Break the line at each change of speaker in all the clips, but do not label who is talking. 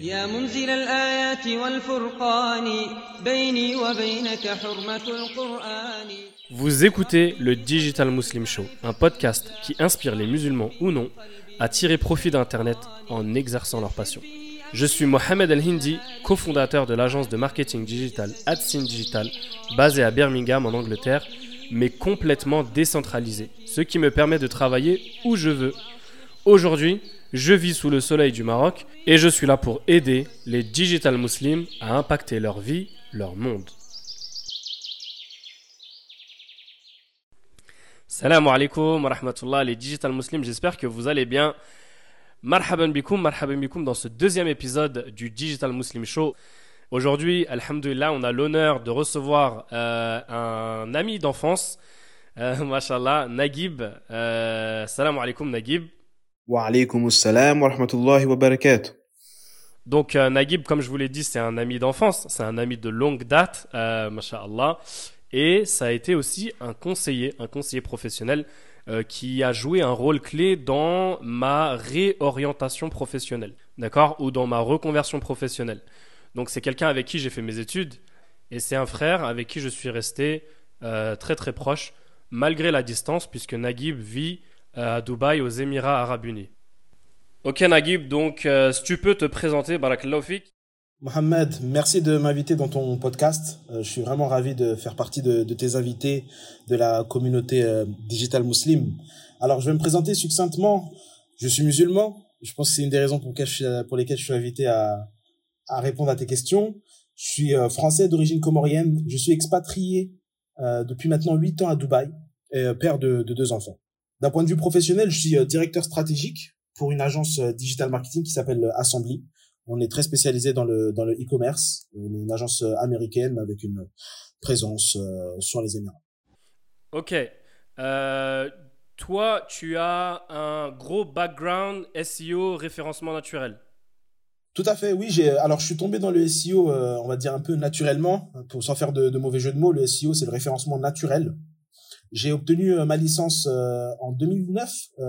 يا منزل الآيات والفرقان بيني وبينك حرمة القرآن
Vous écoutez le Digital Muslim Show, un podcast qui inspire les musulmans ou non à tirer profit d'Internet en exerçant leur passion. Je suis Mohamed El-Hindi, cofondateur de l'agence de marketing digital AdSyn Digital, basée à Birmingham en Angleterre, mais complètement décentralisée, ce qui me permet de travailler où je veux. Aujourd'hui, je vis sous le soleil du Maroc et je suis là pour aider les digital muslims à impacter leur vie, leur monde. Salam alaikum wa rahmatullah les digital muslims, j'espère que vous allez bien. Marhaban bikoum, marhaban bikoum dans ce deuxième épisode du Digital Muslim Show. Aujourd'hui, alhamdulillah, on a l'honneur de recevoir euh, un ami d'enfance, euh, mashallah, Naguib. Euh, salam alaikum Naguib.
Wa alaykum assalam wa rahmatullahi wa barakatuh.
Donc euh, Naguib, comme je vous l'ai dit, c'est un ami d'enfance, c'est un ami de longue date, euh, mashallah. Et ça a été aussi un conseiller, un conseiller professionnel euh, qui a joué un rôle clé dans ma réorientation professionnelle, d'accord Ou dans ma reconversion professionnelle. Donc c'est quelqu'un avec qui j'ai fait mes études et c'est un frère avec qui je suis resté euh, très très proche malgré la distance puisque Naguib vit à Dubaï aux Émirats Arabes Unis. Ok Naguib, donc euh, si tu peux te présenter, fik.
Mohamed, merci de m'inviter dans ton podcast. Euh, je suis vraiment ravi de faire partie de, de tes invités de la communauté euh, digital muslim. Alors, je vais me présenter succinctement. Je suis musulman. Je pense que c'est une des raisons pour, lesquelles je suis, pour lesquelles je suis invité à, à répondre à tes questions. Je suis euh, français d'origine comorienne. Je suis expatrié euh, depuis maintenant huit ans à Dubaï et euh, père de, de deux enfants. D'un point de vue professionnel, je suis euh, directeur stratégique pour une agence euh, digital marketing qui s'appelle euh, Assembly. On est très spécialisé dans le dans le e-commerce. On est une agence américaine avec une présence sur les Émirats.
Ok. Euh, toi, tu as un gros background SEO référencement naturel.
Tout à fait, oui. J'ai alors je suis tombé dans le SEO, euh, on va dire un peu naturellement, pour sans faire de, de mauvais jeu de mots. Le SEO, c'est le référencement naturel. J'ai obtenu euh, ma licence euh, en 2009 euh,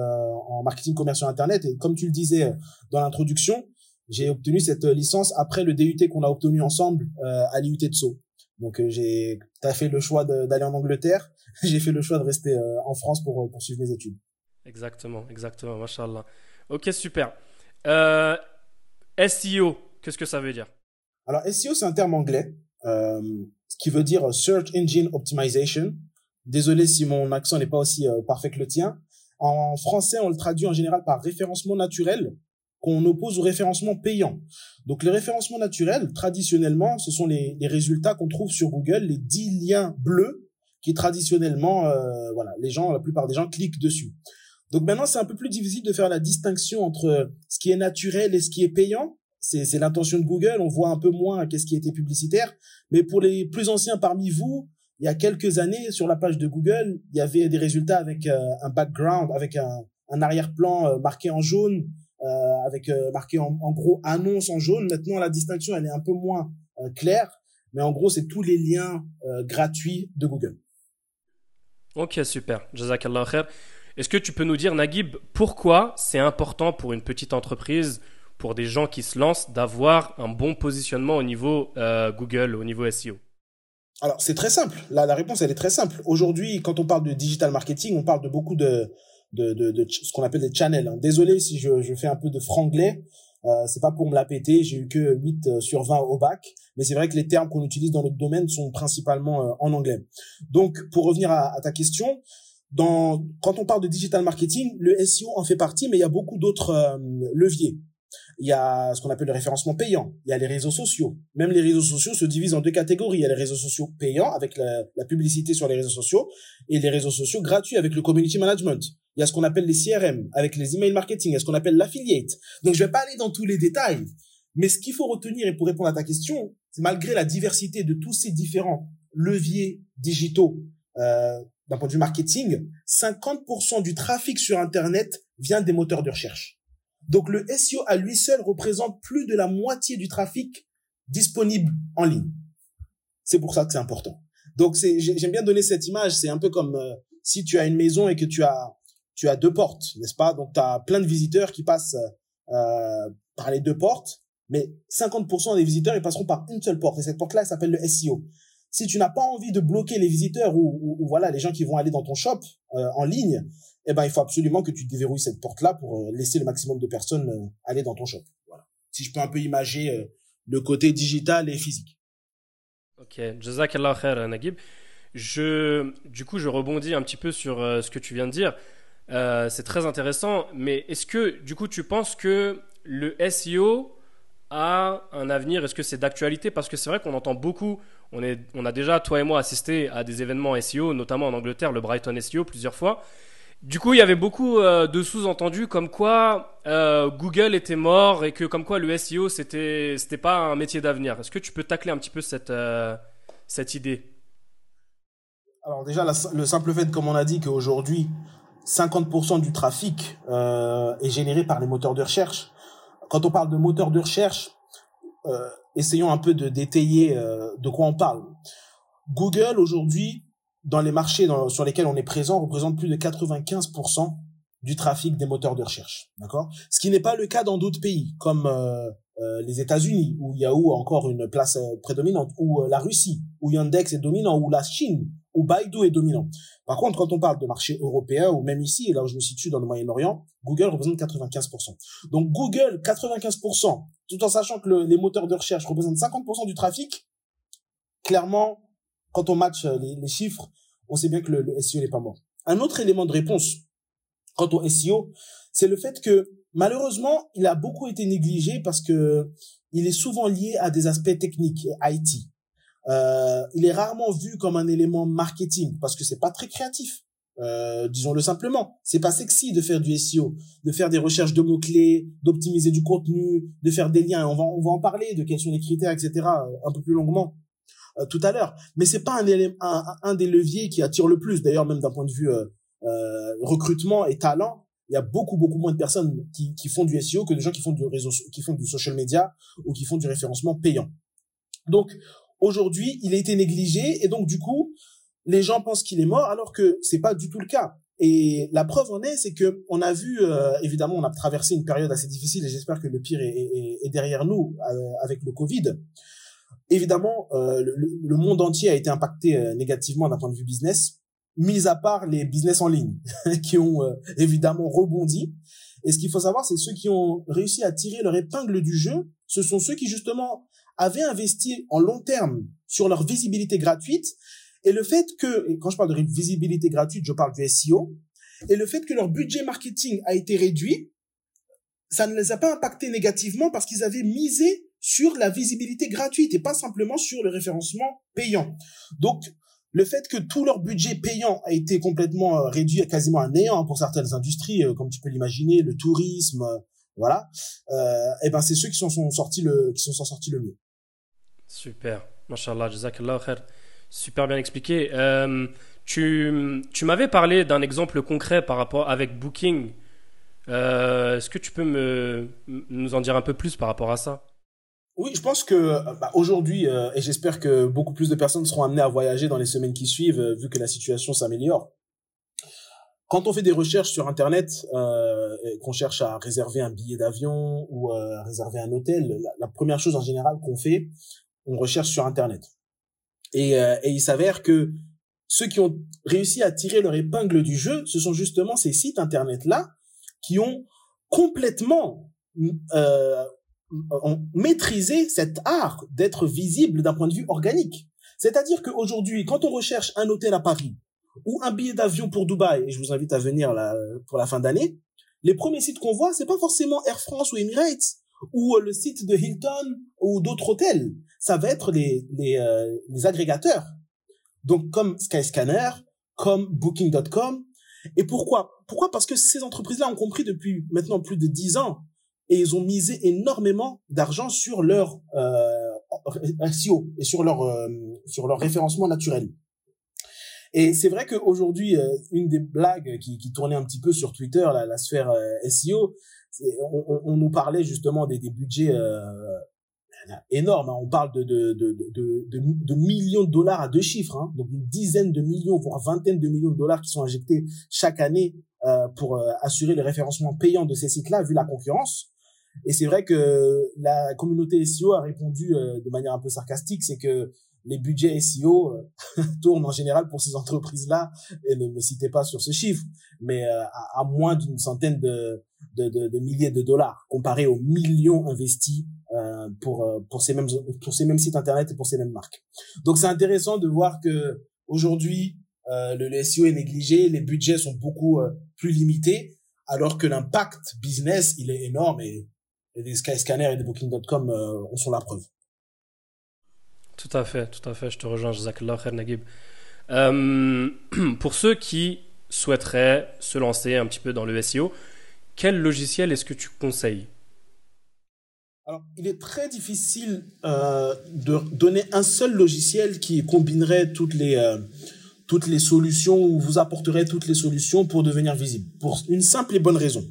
en marketing commercial internet et comme tu le disais dans l'introduction, j'ai obtenu cette licence après le DUT qu'on a obtenu ensemble euh, à l'IUT de Sceaux. Donc j'ai t'as fait le choix d'aller en Angleterre, j'ai fait le choix de rester euh, en France pour poursuivre mes études.
Exactement, exactement, mashallah. Ok, super. Euh, SEO, qu'est-ce que ça veut dire?
Alors SEO c'est un terme anglais euh, ce qui veut dire Search Engine Optimization. Désolé si mon accent n'est pas aussi euh, parfait que le tien. En français, on le traduit en général par référencement naturel qu'on oppose au référencement payant. Donc les référencements naturels, traditionnellement, ce sont les, résultats qu'on trouve sur Google, les 10 liens bleus qui traditionnellement, euh, voilà, les gens, la plupart des gens cliquent dessus. Donc maintenant, c'est un peu plus difficile de faire la distinction entre ce qui est naturel et ce qui est payant. C'est l'intention de Google, on voit un peu moins qu'est-ce qui été publicitaire. Mais pour les plus anciens parmi vous, il y a quelques années, sur la page de Google, il y avait des résultats avec euh, un background, avec un, arrière-plan euh, marqué en jaune, euh, avec marqué en, gros annonce en jaune. Maintenant, la distinction, elle est un peu moins claire. Mais en gros, c'est tous les liens gratuits de Google.
Ok, super. Jazakallah khair. Est-ce que tu peux nous dire, Naguib, pourquoi c'est important pour une petite entreprise, pour des gens qui se lancent, d'avoir un bon positionnement au niveau Google, au niveau SEO
Alors, c'est très simple. La, réponse, elle est très simple. Aujourd'hui, quand on parle de digital marketing, on parle de beaucoup de, de, de, de ce qu'on appelle des channels. hein. Désolé si je, je fais un peu de franglais. Euh, c'est pas pour me la péter. J'ai eu que 8 euh, sur 20 au bac. Mais c'est vrai que les termes qu'on utilise dans notre domaine sont principalement euh, en anglais. Donc, pour revenir à, à ta question, dans, quand on parle de digital marketing, le SEO en fait partie, mais il y a beaucoup d'autres euh, leviers. Il y a ce qu'on appelle le référencement payant. Il y a les réseaux sociaux. Même les réseaux sociaux se divisent en deux catégories. Il y a les réseaux sociaux payants avec la, publicité sur les réseaux sociaux et les réseaux sociaux gratuits avec le community management. Il y a ce qu'on appelle les CRM avec les email marketing. Il y a ce qu'on appelle l'affiliate. Donc, je vais pas aller dans tous les détails. Mais ce qu'il faut retenir et pour répondre à ta question, c'est malgré la diversité de tous ces différents leviers digitaux euh, d'un point de vue marketing, 50% du trafic sur Internet vient des moteurs de recherche. Donc le SEO à lui seul représente plus de la moitié du trafic disponible en ligne. C'est pour ça que c'est important. Donc c'est j'ai- j'aime bien donner cette image, c'est un peu comme euh, si tu as une maison et que tu as tu as deux portes, n'est-ce pas? Donc tu as plein de visiteurs qui passent euh, par les deux portes mais 50% des visiteurs, ils passeront par une seule porte. Et cette porte-là, elle s'appelle le SEO. Si tu n'as pas envie de bloquer les visiteurs ou, voilà les gens qui vont aller dans ton shop euh, en ligne, eh ben il faut absolument que tu déverrouilles cette porte-là pour euh, laisser le maximum de personnes euh, aller dans ton shop. Voilà. Si je peux un peu imager le côté digital et physique.
Ok, Jazakallah khair Naguib. Je, du coup, je rebondis un petit peu sur ce que tu viens de dire. c'est très intéressant, mais est-ce que, du coup, tu penses que le SEO a un avenir? Est-ce que c'est d'actualité? Parce que c'est vrai qu'on entend beaucoup, on, est, on a déjà, toi et moi, assisté à des événements SEO, notamment en Angleterre, le Brighton SEO, plusieurs fois. Du coup, il y avait beaucoup euh, de sous-entendus comme quoi euh, Google était mort et que comme quoi le SEO, c'était c'était pas un métier d'avenir. Est-ce que tu peux tacler un petit peu cette, euh, cette idée?
Alors déjà, le simple fait, comme on a dit, qu'aujourd'hui, 50% du trafic est généré par les moteurs de recherche quand on parle de moteur de recherche, euh, essayons un peu de détailler euh, de quoi on parle. Google aujourd'hui, dans les marchés sur lesquels on est présent, représente plus de 95% du trafic des moteurs de recherche, d'accord? Ce qui n'est pas le cas dans d'autres pays comme euh, les États-Unis où Yahoo a encore une place prédominante, ou la Russie où Yandex est dominant, ou la Chine où Baidu est dominant. Par contre, quand on parle de marché européen ou même ici, là où je me situe dans le Moyen-Orient, Google représente 95%. Donc Google, 95%, tout en sachant que les moteurs de recherche représentent 50% du trafic, clairement, quand on match les, chiffres, on sait bien que le, SEO n'est pas mort. Un autre élément de réponse quant au SEO, c'est le fait que malheureusement, il a beaucoup été négligé parce que il est souvent lié à des aspects techniques et IT. Euh, il est rarement vu comme un élément marketing parce que c'est pas très créatif. Euh, disons-le simplement, c'est pas sexy de faire du SEO, de faire des recherches de mots clés, d'optimiser du contenu, de faire des liens. On va on va en parler de quels sont les critères, etc. Un peu plus longuement euh, tout à l'heure. Mais c'est pas un, élément, un, un, des leviers qui attire le plus. D'ailleurs, même d'un point de vue euh, euh, recrutement et talent, il y a beaucoup beaucoup moins de personnes qui, qui font du SEO que de gens qui font du réseau, qui font du social media ou qui font du référencement payant. Donc Aujourd'hui, il a été négligé et donc du coup, les gens pensent qu'il est mort alors que c'est pas du tout le cas. Et la preuve en est, c'est que on a vu, euh, évidemment, on a traversé une période assez difficile et j'espère que le pire est, derrière nous euh, avec le Covid. Évidemment, euh, le, monde entier a été impacté négativement d'un point de vue business, mis à part les business en ligne qui ont évidemment rebondi. Et ce qu'il faut savoir, c'est ceux qui ont réussi à tirer leur épingle du jeu, ce sont ceux qui justement avaient investi en long terme sur leur visibilité gratuite et le fait que, quand je parle de visibilité gratuite, je parle du SEO, et le fait que leur budget marketing a été réduit, ça ne les a pas impactés négativement parce qu'ils avaient misé sur la visibilité gratuite et pas simplement sur le référencement payant. Donc, le fait que tout leur budget payant a été complètement euh, réduit à quasiment à néant pour certaines industries, euh, comme tu peux l'imaginer, le tourisme, euh, voilà, et ben c'est ceux qui sont, sortis le qui sont sortis le mieux.
Super. Mashallah, jazakallah khair. Super bien expliqué. Euh, tu, tu m'avais parlé d'un exemple concret par rapport avec Booking. Euh, est-ce que tu peux me, nous en dire un peu plus par rapport à ça?
Oui, je pense que bah, aujourd'hui, euh, et j'espère que beaucoup plus de personnes seront amenées à voyager dans les semaines qui suivent, vu que la situation s'améliore. Quand on fait des recherches sur Internet, qu'on cherche à réserver un billet d'avion ou à réserver un hôtel, la première chose en général qu'on fait, on recherche sur Internet. Et, euh, et il s'avère que ceux qui ont réussi à tirer leur épingle du jeu, ce sont justement ces sites Internet-là qui ont complètement euh, ont maîtrisé cet art d'être visible d'un point de vue organique. C'est-à-dire qu'aujourd'hui, quand on recherche un hôtel à Paris ou un billet d'avion pour Dubaï, et je vous invite à venir là, pour la fin d'année, les premiers sites qu'on voit, c'est pas forcément Air France ou Emirates ou le site de Hilton ou d'autres hôtels ça va être les, les, euh, les agrégateurs. Donc comme Skyscanner, comme Booking.com. Et pourquoi? Pourquoi? Parce que ces entreprises-là ont compris depuis maintenant plus de dix ans et ils ont misé énormément d'argent sur leur euh, SEO et sur leur euh, sur leur référencement naturel. Et c'est vrai qu'aujourd'hui, euh, une des blagues qui, qui tournait un petit peu sur Twitter, la, la sphère SEO, on, on, on, nous parlait justement des, des budgets énorme. Hein. On parle de, de, de, de, de, millions de dollars à deux chiffres, hein. donc une dizaine de millions, voire vingtaine de millions de dollars qui sont injectés chaque année euh, pour euh, assurer le référencement payant de ces sites-là, vu la concurrence. Et c'est vrai que la communauté SEO a répondu euh, de manière un peu sarcastique, c'est que les budgets SEO euh, tournent en général pour ces entreprises-là, et ne me citez pas sur ce chiffre, mais euh, à, moins d'une centaine de, milliers de dollars, comparé aux millions investis pour, ces mêmes, sites Internet et pour ces mêmes marques. Donc c'est intéressant de voir que aujourd'hui, le, SEO est négligé, les budgets sont beaucoup plus limités, alors que l'impact business, il est énorme et, et des Skyscanner et des Booking.com euh, en sont la preuve.
Tout à fait, tout à fait. Je te rejoins, Jazakallah khair Naguib. Euh, pour ceux qui souhaiteraient se lancer un petit peu dans le SEO, quel logiciel est-ce que tu conseilles?
Alors, il est très difficile euh, de donner un seul logiciel qui combinerait toutes les, euh, toutes les solutions ou vous apporterait toutes les solutions pour devenir visible. Pour une simple et bonne raison.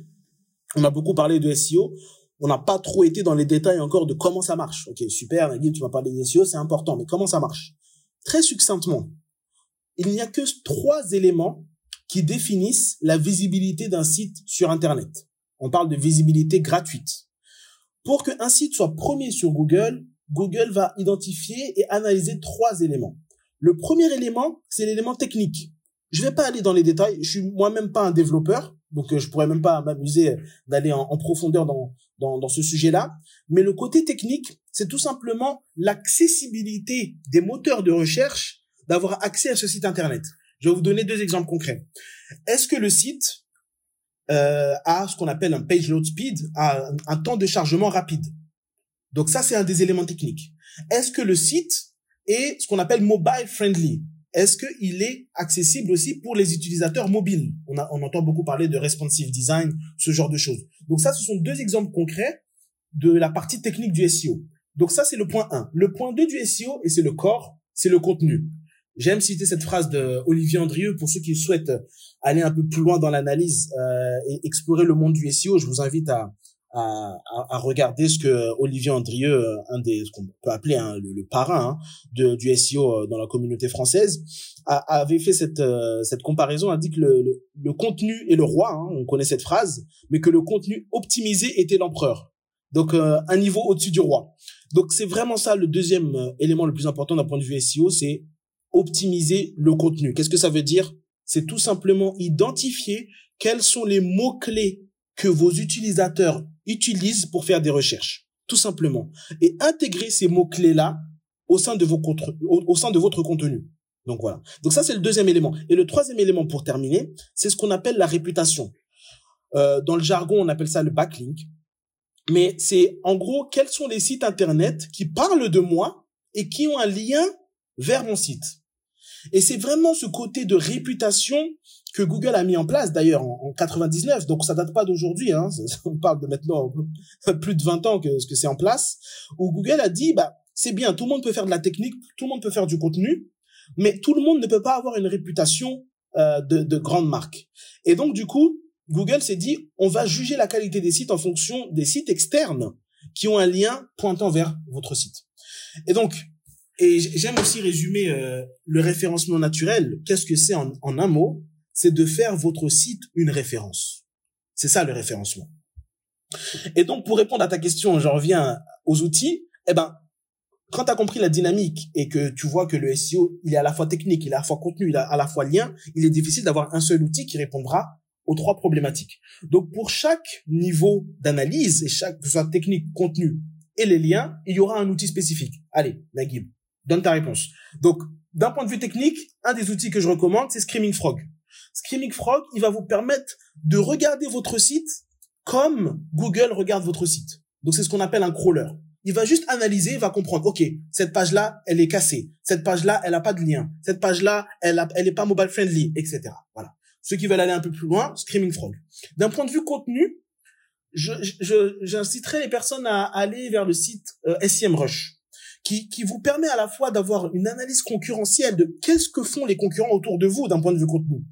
On a beaucoup parlé de SEO on n'a pas trop été dans les détails encore de comment ça marche. Ok, super, Nagui, tu m'as parlé des SEO, c'est important, mais comment ça marche? Très succinctement, il n'y a que trois éléments qui définissent la visibilité d'un site sur Internet. On parle de visibilité gratuite. Pour qu'un site soit premier sur Google, Google va identifier et analyser trois éléments. Le premier élément, c'est l'élément technique. Je ne vais pas aller dans les détails, je suis moi-même pas un développeur, donc euh, je pourrais même pas m'amuser d'aller en, profondeur dans, dans, ce sujet-là. Mais le côté technique, c'est tout simplement l'accessibilité des moteurs de recherche d'avoir accès à ce site internet. Je vais vous donner deux exemples concrets. Est-ce que le site euh, a ce qu'on appelle un page load speed, un temps de chargement rapide? Donc ça, c'est un des éléments techniques. Est-ce que le site est ce qu'on appelle mobile friendly? Est-ce qu'il est accessible aussi pour les utilisateurs mobiles? On, entend beaucoup parler de responsive design, ce genre de choses. Donc ça, ce sont deux exemples concrets de la partie technique du SEO. Donc ça, c'est le point 1. Le point 2 du SEO, et c'est le corps, c'est le contenu. J'aime citer cette phrase de Olivier Andrieux pour ceux qui souhaitent aller un peu plus loin dans l'analyse euh, et explorer le monde du SEO. Je vous invite à, à, à, regarder ce que Olivier Andrieux, euh, un des ce qu'on peut appeler hein, le, parrain hein, de, du SEO euh, dans la communauté française, a, avait fait cette euh, cette comparaison, a dit que le, le, contenu est le roi, hein, on connaît cette phrase, mais que le contenu optimisé était l'empereur. Donc un niveau au-dessus du roi. Donc c'est vraiment ça le deuxième élément le plus important d'un point de vue SEO, c'est optimiser le contenu. Qu'est-ce que ça veut dire? C'est tout simplement identifier quels sont les mots clés que vos utilisateurs utilisent pour faire des recherches, tout simplement, et intégrer ces mots-clés-là au sein de vos au, sein de votre contenu. Donc voilà. Donc ça c'est le deuxième élément. Et le troisième élément pour terminer, c'est ce qu'on appelle la réputation. Euh, dans le jargon, on appelle ça le backlink. Mais c'est en gros quels sont les sites internet qui parlent de moi et qui ont un lien vers mon site. Et c'est vraiment ce côté de réputation que Google a mis en place d'ailleurs en, 99, donc ça date pas d'aujourd'hui, hein, on parle de maintenant plus de 20 ans que, que c'est en place, où Google a dit, bah, c'est bien, tout le monde peut faire de la technique, tout le monde peut faire du contenu, mais tout le monde ne peut pas avoir une réputation euh, de, de grande marque. Et donc du coup, Google s'est dit, on va juger la qualité des sites en fonction des sites externes qui ont un lien pointant vers votre site. Et donc, et j'aime aussi résumer euh, le référencement naturel. Qu'est-ce que c'est en, en un mot? C'est de faire votre site une référence. C'est ça le référencement. Et donc, pour répondre à ta question, je reviens aux outils. Eh ben, quand tu as compris la dynamique et que tu vois que le SEO, il est à la fois technique, il est à la fois contenu, il est à la fois lien, il est difficile d'avoir un seul outil qui répondra aux trois problématiques. Donc, pour chaque niveau d'analyse, et chaque, que ce soit technique, contenu et les liens, il y aura un outil spécifique. Allez, Naguib, donne ta réponse. Donc, d'un point de vue technique, un des outils que je recommande, c'est Screaming Frog. Screaming Frog, il va vous permettre de regarder votre site comme Google regarde votre site. Donc c'est ce qu'on appelle un crawler. Il va juste analyser, il va comprendre, ok, cette page-là, elle est cassée. Cette page-là, elle a pas de lien. Cette page-là, elle a, elle est pas mobile friendly, etc. Voilà. Ceux qui veulent aller un peu plus loin, Screaming Frog. D'un point de vue contenu, je, je, j'inciterai les personnes à aller vers le site euh, SEMrush, qui, qui vous permet à la fois d'avoir une analyse concurrentielle de qu'est-ce que font les concurrents autour de vous d'un point de vue contenu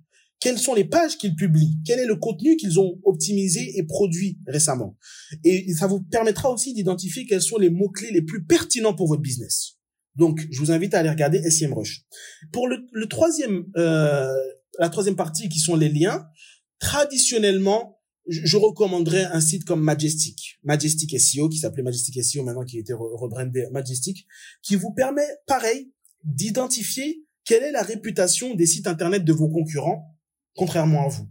quelles sont les pages qu'ils publient, quel est le contenu qu'ils ont optimisé et produit récemment? Et ça vous permettra aussi d'identifier quels sont les mots-clés les plus pertinents pour votre business. Donc, je vous invite à aller regarder SEMrush. Pour le, le troisième, euh, la troisième partie qui sont les liens, traditionnellement, je recommanderais un site comme Majestic, Majestic SEO, qui s'appelait Majestic SEO maintenant qui a été rebrandé Majestic, qui vous permet, pareil, d'identifier quelle est la réputation des sites internet de vos concurrents, contrairement à vous.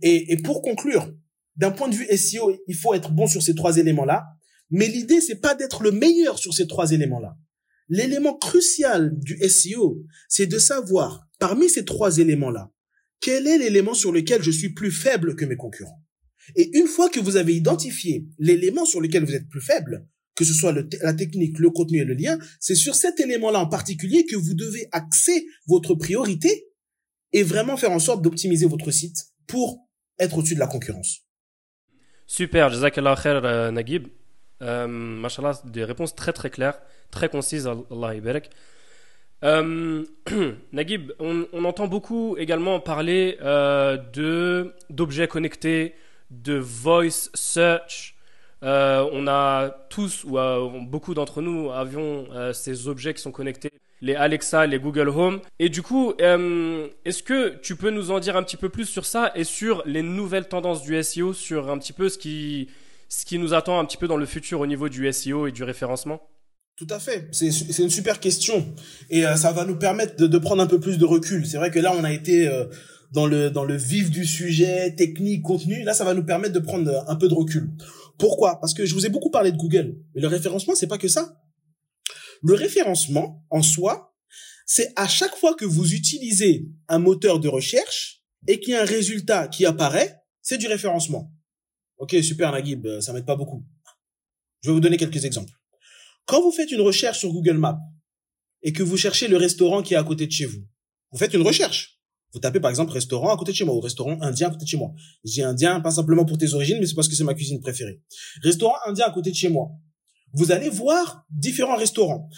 Et, et pour conclure, d'un point de vue SEO, il faut être bon sur ces trois éléments-là, mais l'idée c'est pas d'être le meilleur sur ces trois éléments-là. L'élément crucial du SEO, c'est de savoir, parmi ces trois éléments-là, quel est l'élément sur lequel je suis plus faible que mes concurrents. Et une fois que vous avez identifié l'élément sur lequel vous êtes plus faible, que ce soit la technique, le contenu et le lien, c'est sur cet élément-là en particulier que vous devez axer votre priorité et vraiment faire en sorte d'optimiser votre site pour être au-dessus de la concurrence.
Super, Jazakallah khair euh, Naguib. Euh, Mashallah, des réponses très très claires, très concises, Allah barak. Euh, Naguib, on, entend beaucoup également parler euh, d'objets connectés, de voice search. Euh, on a tous, ou euh, beaucoup d'entre nous, avions euh, ces objets qui sont connectés, les Alexa, les Google Home. Et du coup, est-ce que tu peux nous en dire un petit peu plus sur ça et sur les nouvelles tendances du SEO, sur un petit peu ce qui, ce qui nous attend un petit peu dans le futur au niveau du SEO et du référencement?
Tout à fait. C'est une super question. Et ça va nous permettre de, de, prendre un peu plus de recul. C'est vrai que là, on a été dans le dans le vif du sujet, technique, contenu. Là, ça va nous permettre de prendre un peu de recul. Pourquoi? Parce que je vous ai beaucoup parlé de Google, mais le référencement, c'est pas que ça. Le référencement, en soi, c'est à chaque fois que vous utilisez un moteur de recherche et qu'il y a un résultat qui apparaît, c'est du référencement. Ok, super Naguib, ça m'aide pas beaucoup. Je vais vous donner quelques exemples. Quand vous faites une recherche sur Google Maps et que vous cherchez le restaurant qui est à côté de chez vous, vous faites une recherche. Vous tapez par exemple restaurant à côté de chez moi ou restaurant indien à côté de chez moi. Dis indien pas simplement pour tes origines, mais c'est parce que c'est ma cuisine préférée. Restaurant indien à côté de chez moi. Vous allez voir différents restaurants.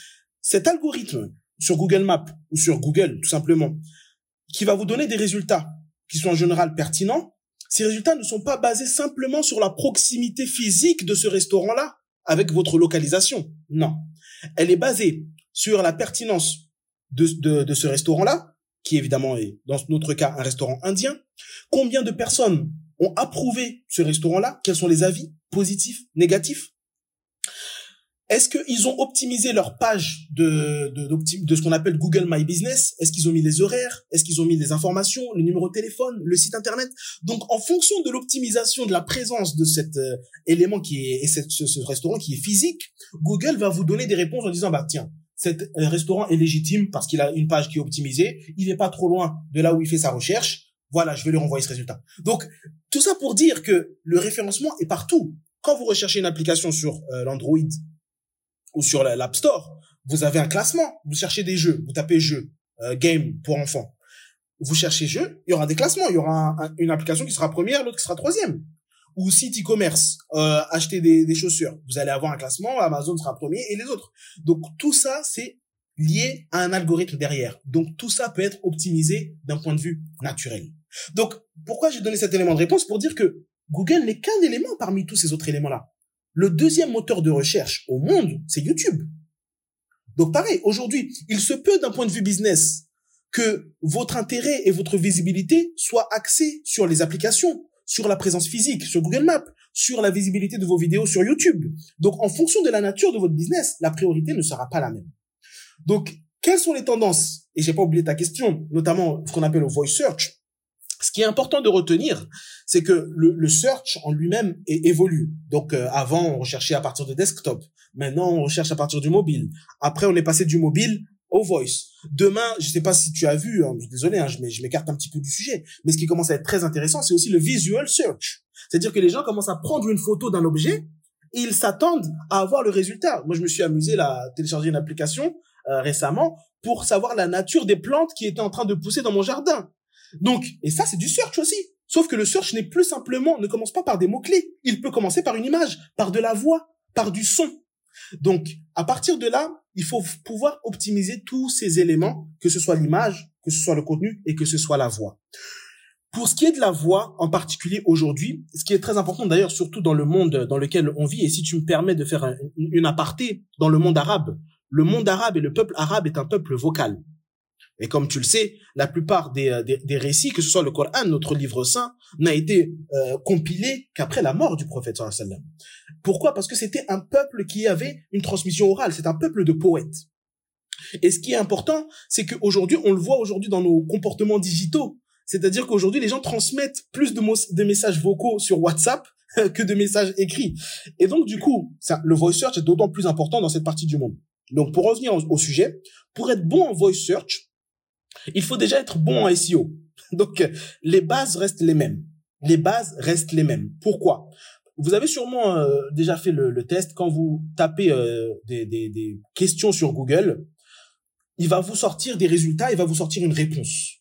Cet algorithme sur Google Maps ou sur Google tout simplement, qui va vous donner des résultats qui sont en général pertinents, ces résultats ne sont pas basés simplement sur la proximité physique de ce restaurant-là avec votre localisation. Non. Elle est basée sur la pertinence de, de, de ce restaurant-là, évidemment est dans notre cas un restaurant indien. Combien de personnes ont approuvé ce restaurant-là? Quels sont les avis positifs, négatifs? Est-ce qu'ils ont optimisé leur page de, de, de ce qu'on appelle Google My Business? Est-ce qu'ils ont mis les horaires? Est-ce qu'ils ont mis les informations, le numéro de téléphone, le site internet? Donc, en fonction de l'optimisation de la présence de cet euh, élément qui est et ce, ce restaurant qui est physique, Google va vous donner des réponses en disant bah tiens, cet euh, restaurant est légitime parce qu'il a une page qui est optimisée, il n'est pas trop loin de là où il fait sa recherche. Voilà, je vais lui renvoyer ce résultat. Donc, tout ça pour dire que le référencement est partout. Quand vous recherchez une application sur euh, l'Android ou sur l'App Store, vous avez un classement. Vous cherchez des jeux, vous tapez jeux, euh, game pour enfants. Vous cherchez jeux, il y aura des classements. Il y aura une application qui sera première, l'autre qui sera troisième ou site e-commerce, euh, acheter des, des, chaussures, vous allez avoir un classement, Amazon sera premier et les autres. Donc tout ça, c'est lié à un algorithme derrière. Donc tout ça peut être optimisé d'un point de vue naturel. Donc pourquoi j'ai donné cet élément de réponse? Pour dire que Google n'est qu'un élément parmi tous ces autres éléments-là. Le deuxième moteur de recherche au monde, c'est YouTube. Donc pareil, aujourd'hui, il se peut d'un point de vue business que votre intérêt et votre visibilité soient axés sur les applications, sur la présence physique, sur Google Maps, sur la visibilité de vos vidéos sur YouTube. Donc, en fonction de la nature de votre business, la priorité ne sera pas la même. Donc, quelles sont les tendances? Et j'ai pas oublié ta question, notamment ce qu'on appelle le voice search. Ce qui est important de retenir, c'est que le, search en lui-même évolue. Donc, euh, avant, on recherchait à partir de desktop. Maintenant, on recherche à partir du mobile. Après, on est passé du mobile au voice. Demain, je sais pas si tu as vu, hein, désolé, hein, je m'écarte un petit peu du sujet, mais ce qui commence à être très intéressant, c'est aussi le visual search. C'est-à-dire que les gens commencent à prendre une photo d'un objet et ils s'attendent à avoir le résultat. Moi, je me suis amusé à télécharger une application euh, récemment pour savoir la nature des plantes qui étaient en train de pousser dans mon jardin. Donc, et ça, c'est du search aussi. Sauf que le search n'est plus simplement, ne commence pas par des mots-clés. Il peut commencer par une image, par de la voix, par du son. Donc, à partir de là, il faut pouvoir optimiser tous ces éléments, que ce soit l'image, que ce soit le contenu et que ce soit la voix. Pour ce qui est de la voix, en particulier aujourd'hui, ce qui est très important d'ailleurs, surtout dans le monde dans lequel on vit, et si tu me permets de faire une aparté dans le monde arabe, le monde arabe et le peuple arabe est un peuple vocal. Et comme tu le sais, la plupart des, euh, des, des récits, que ce soit le Coran, notre livre saint, n'a été euh, compilé qu'après la mort du prophète. Pourquoi? Parce que c'était un peuple qui avait une transmission orale, c'est un peuple de poètes. Et ce qui est important, c'est qu'aujourd'hui, on le voit aujourd'hui dans nos comportements digitaux, c'est-à-dire qu'aujourd'hui, les gens transmettent plus de, de messages vocaux sur WhatsApp que de messages écrits. Et donc, du coup, ça, le voice search est d'autant plus important dans cette partie du monde. Donc, pour revenir au, sujet, pour être bon en voice search, il faut déjà être bon en SEO. Donc, les bases restent les mêmes. Les bases restent les mêmes. Pourquoi? Vous avez sûrement euh, déjà fait le, le, test quand vous tapez euh, des, des, des questions sur Google. Il va vous sortir des résultats, il va vous sortir une réponse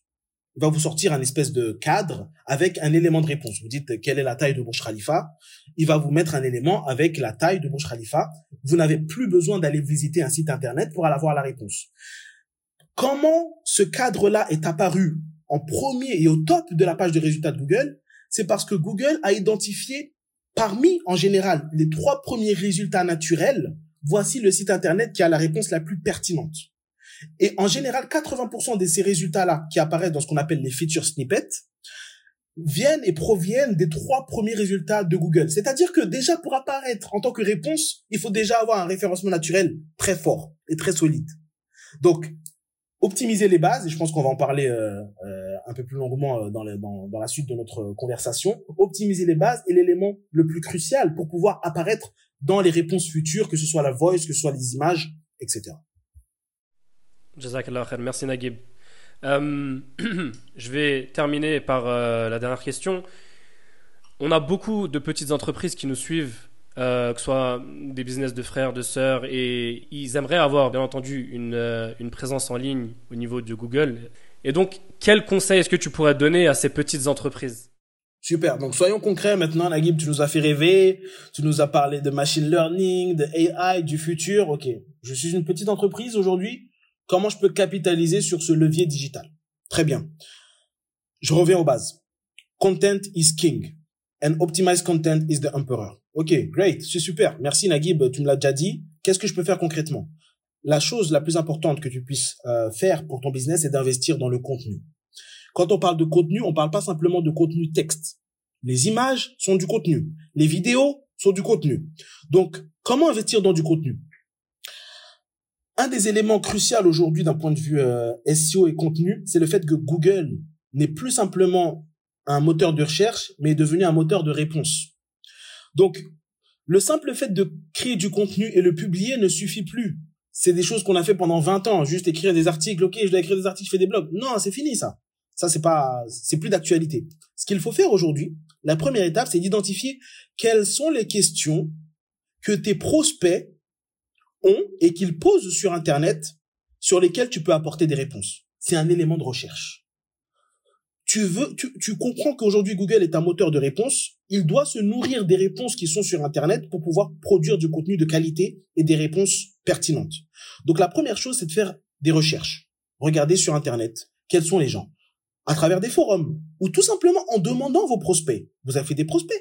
il va vous sortir un espèce de cadre avec un élément de réponse. Vous dites quelle est la taille de Burj Khalifa, il va vous mettre un élément avec la taille de Burj Khalifa. Vous n'avez plus besoin d'aller visiter un site internet pour aller avoir la réponse. Comment ce cadre-là est apparu en premier et au top de la page de résultats de Google C'est parce que Google a identifié parmi, en général, les trois premiers résultats naturels, voici le site internet qui a la réponse la plus pertinente. Et en général, 80% de ces résultats-là qui apparaissent dans ce qu'on appelle les feature snippets viennent et proviennent des trois premiers résultats de Google. C'est-à-dire que déjà pour apparaître en tant que réponse, il faut déjà avoir un référencement naturel très fort et très solide. Donc, optimiser les bases, et je pense qu'on va en parler euh, euh, un peu plus longuement euh, dans, dans, dans la suite de notre conversation, optimiser les bases est l'élément le plus crucial pour pouvoir apparaître dans les réponses futures, que ce soit la voice, que ce soit les images, etc.
Jazakallah khair. Merci Naguib. Je vais terminer par la dernière question. On a beaucoup de petites entreprises qui nous suivent, euh, que ce soit des business de frères, de sœurs, et ils aimeraient avoir, bien entendu, une, une présence en ligne au niveau de Google. Et donc, quel conseil est-ce que tu pourrais donner à ces petites entreprises?
Super. Donc, soyons concrets maintenant. Naguib, tu nous as fait rêver. Tu nous as parlé de machine learning, de AI, du futur. OK. Je suis une petite entreprise aujourd'hui Comment je peux capitaliser sur ce levier digital? Très bien. Je reviens aux bases. Content is king and optimized content is the emperor. Ok, great, c'est super. Merci Naguib, tu me l'as déjà dit. Qu'est-ce que je peux faire concrètement? La chose la plus importante que tu puisses euh, faire pour ton business, c'est d'investir dans le contenu. Quand on parle de contenu, on parle pas simplement de contenu texte. Les images sont du contenu. Les vidéos sont du contenu. Donc, comment investir dans du contenu? Un des éléments cruciaux aujourd'hui d'un point de vue euh, SEO et contenu, c'est le fait que Google n'est plus simplement un moteur de recherche, mais est devenu un moteur de réponse. Donc, le simple fait de créer du contenu et le publier ne suffit plus. C'est des choses qu'on a fait pendant 20 ans, juste écrire des articles, ok, je dois écrire des articles, je fais des blogs. Non, c'est fini ça. Ça, c'est pas, c'est plus d'actualité. Ce qu'il faut faire aujourd'hui, la première étape, c'est d'identifier quelles sont les questions que tes prospects ont et qu'ils posent sur Internet sur lesquels tu peux apporter des réponses. C'est un élément de recherche. Tu veux, tu, tu comprends qu'aujourd'hui Google est un moteur de réponse. Il doit se nourrir des réponses qui sont sur Internet pour pouvoir produire du contenu de qualité et des réponses pertinentes. Donc la première chose, c'est de faire des recherches. Regardez sur Internet quels sont les gens à travers des forums ou tout simplement en demandant vos prospects. Vous avez fait des prospects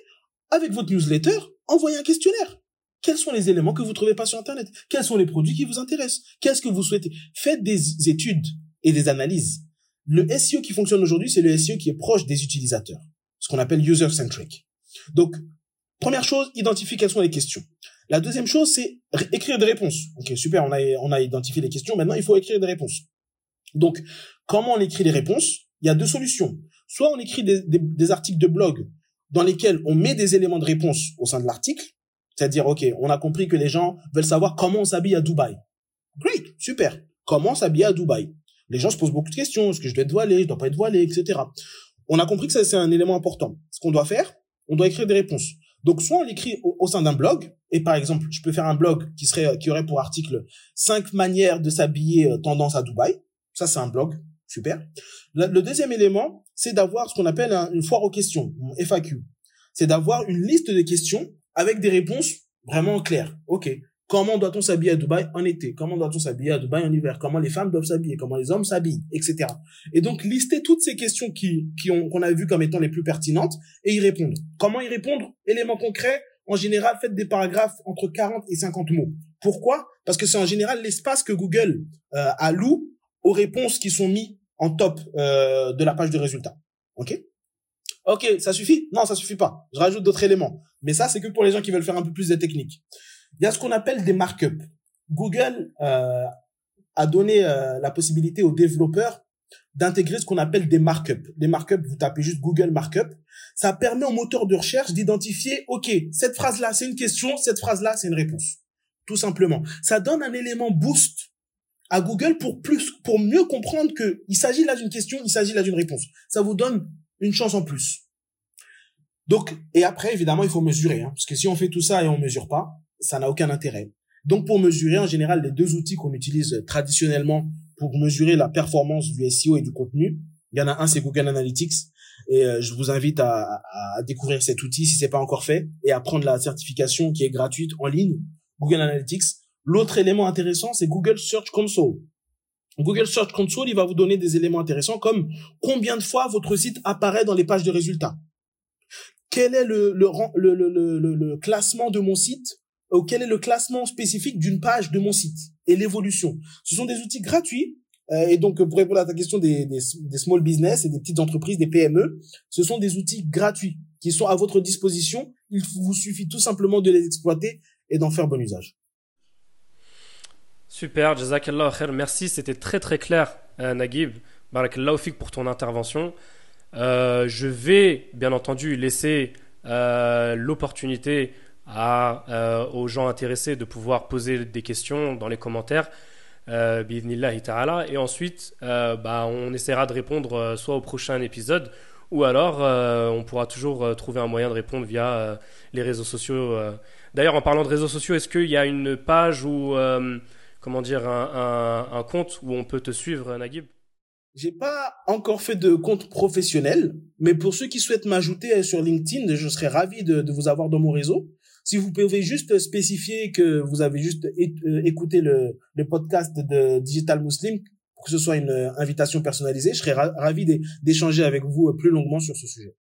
avec votre newsletter, envoyez un questionnaire. Quels sont les éléments que vous trouvez pas sur Internet? Quels sont les produits qui vous intéressent? Qu'est-ce que vous souhaitez? Faites des études et des analyses. Le SEO qui fonctionne aujourd'hui, c'est le SEO qui est proche des utilisateurs, ce qu'on appelle user-centric. Donc, première chose, identifier quelles sont les questions. La deuxième chose, c'est écrire des réponses. Ok, super, on a, on a identifié les questions, maintenant il faut écrire des réponses. Donc, comment on écrit les réponses? Il y a deux solutions. Soit on écrit des, des articles de blog dans lesquels on met des éléments de réponse au sein de l'article, c'est-à-dire, OK, on a compris que les gens veulent savoir comment on s'habille à Dubaï. Great, super. Comment s'habiller à Dubaï? Les gens se posent beaucoup de questions. Est-ce que je dois être voilé? Je dois pas être voilé, etc. On a compris que c'est un élément important. Ce qu'on doit faire, on doit écrire des réponses. Donc, soit on l'écrit au, sein d'un blog, et par exemple, je peux faire un blog qui serait, qui aurait pour article cinq manières de s'habiller euh, tendance à Dubaï. Ça, c'est un blog. Super. Le, deuxième élément, c'est d'avoir ce qu'on appelle une foire aux questions, FAQ. C'est d'avoir une liste de questions avec des réponses vraiment claires. Ok, comment doit-on s'habiller à Dubaï en été? Comment doit-on s'habiller à Dubaï en hiver? Comment les femmes doivent s'habiller? Comment les hommes s'habillent? Etc. Et donc lister toutes ces questions qui qui ont qu'on a vues comme étant les plus pertinentes et y répondre. Comment y répondre? Élément concret. En général, faites des paragraphes entre 40 et 50 mots. Pourquoi? Parce que c'est en général l'espace que Google euh, alloue aux réponses qui sont mises en top euh, de la page de résultats. Ok? Ok, ça suffit? Non, ça suffit pas. Je rajoute d'autres éléments. Mais ça, c'est que pour les gens qui veulent faire un peu plus de technique. Il y a ce qu'on appelle des markups. Google euh, a donné euh, la possibilité aux développeurs d'intégrer ce qu'on appelle des markups. Des markups, vous tapez juste Google Markup. Ça permet au moteur de recherche d'identifier, OK, cette phrase-là, c'est une question, cette phrase-là, c'est une réponse. Tout simplement. Ça donne un élément boost à Google pour plus, pour mieux comprendre que il s'agit là d'une question, il s'agit là d'une réponse. Ça vous donne une chance en plus. Donc, et après, évidemment, il faut mesurer, hein, parce que si on fait tout ça et on mesure pas, ça n'a aucun intérêt. Donc, pour mesurer, en général, les deux outils qu'on utilise traditionnellement pour mesurer la performance du SEO et du contenu, il y en a un, c'est Google Analytics, et euh, je vous invite à, découvrir cet outil si c'est pas encore fait et à prendre la certification qui est gratuite en ligne, Google Analytics. L'autre élément intéressant, c'est Google Search Console. Google Search Console, il va vous donner des éléments intéressants comme combien de fois votre site apparaît dans les pages de résultats. Quel est le, le, le, le classement de mon site ou quel est le classement spécifique d'une page de mon site et l'évolution. Ce sont des outils gratuits euh, et donc pour répondre à ta question des, des, des, small business et des petites entreprises, des PME, ce sont des outils gratuits qui sont à votre disposition. Il vous suffit tout simplement de les exploiter et d'en faire bon usage.
Super, Jazakallah khair. Merci, c'était très très clair, euh, Naguib. Barakallah fik pour ton intervention. Euh, je vais bien entendu laisser euh, l'opportunité à, euh, aux gens intéressés de pouvoir poser des questions dans les commentaires. Euh, et ensuite euh, bah, on essaiera de répondre euh, soit au prochain épisode ou alors on pourra toujours trouver un moyen de répondre via les réseaux sociaux. D'ailleurs, en parlant de réseaux sociaux, est-ce qu'il y a une page ou comment dire un, un, un, compte où on peut te suivre, Naguib?
J'ai pas encore fait de compte professionnel, mais pour ceux qui souhaitent m'ajouter sur LinkedIn, je serais ravi de, de vous avoir dans mon réseau. Si vous pouvez juste spécifier que vous avez juste euh, écouté le, le podcast de Digital Muslim pour que ce soit une euh, invitation personnalisée, je serais ravi d'échanger avec vous euh, plus longuement sur ce sujet.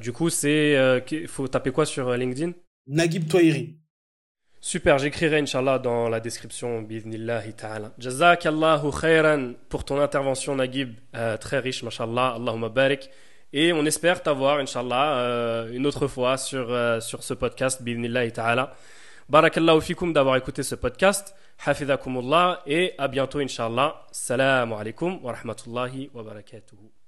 Du coup, c'est il faut taper quoi sur LinkedIn?
Naguib Touairi.
Super, j'écrirai Inch'Allah dans la description, bidnillahi ta'ala. Jazakallahu khairan pour ton intervention, Naguib, très riche, mashallah, Allahumma barik. Et on espère t'avoir, Inch'Allah, euh, une autre fois sur, euh, sur ce podcast, Bidnillahi ta'ala. Barakallahu fikum d'avoir écouté ce podcast. Hafidhakumullah et à bientôt, Inch'Allah. Salam alaikum wa rahmatullahi wa barakatuhu.